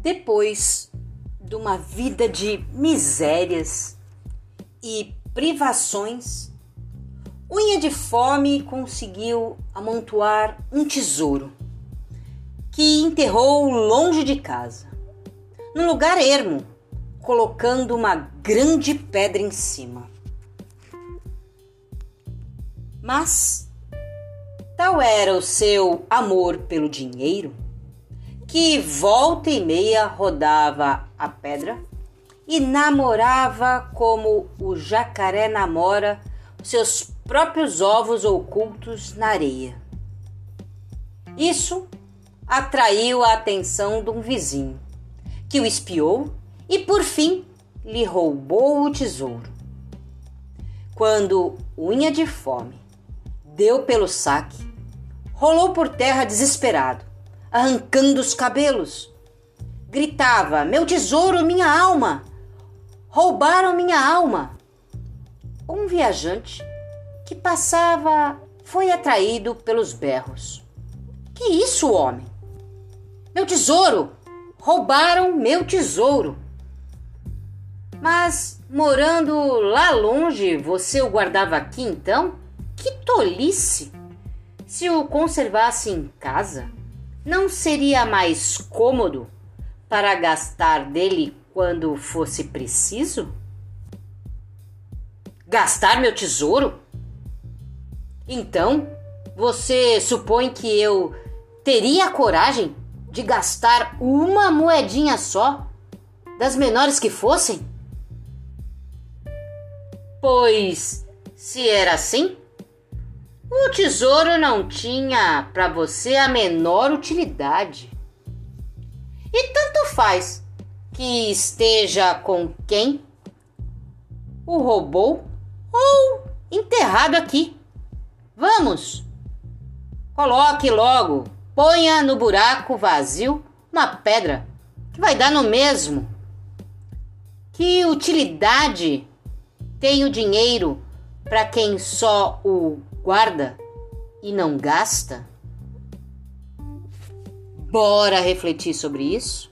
Depois de uma vida de misérias e privações, Unha de Fome conseguiu amontoar um tesouro que enterrou longe de casa, num lugar ermo, colocando uma grande pedra em cima. Mas tal era o seu amor pelo dinheiro que volta e meia rodava a pedra e namorava como o jacaré namora seus próprios ovos ocultos na areia. Isso atraiu a atenção de um vizinho, que o espiou e por fim lhe roubou o tesouro. Quando Unha de Fome deu pelo saque, rolou por terra desesperado arrancando os cabelos. Gritava: Meu tesouro, minha alma! Roubaram minha alma! Um viajante que passava foi atraído pelos berros. Que isso, homem? Meu tesouro! Roubaram meu tesouro! Mas morando lá longe, você o guardava aqui então? Que tolice! Se o conservasse em casa, não seria mais cômodo para gastar dele quando fosse preciso? Gastar meu tesouro? Então, você supõe que eu teria coragem de gastar uma moedinha só, das menores que fossem? Pois, se era assim, o tesouro não tinha para você a menor utilidade. E tanto faz que esteja com quem o roubou ou enterrado aqui. Vamos! Coloque logo, ponha no buraco vazio uma pedra que vai dar no mesmo. Que utilidade tem o dinheiro para quem só o guarda e não gasta? Bora refletir sobre isso?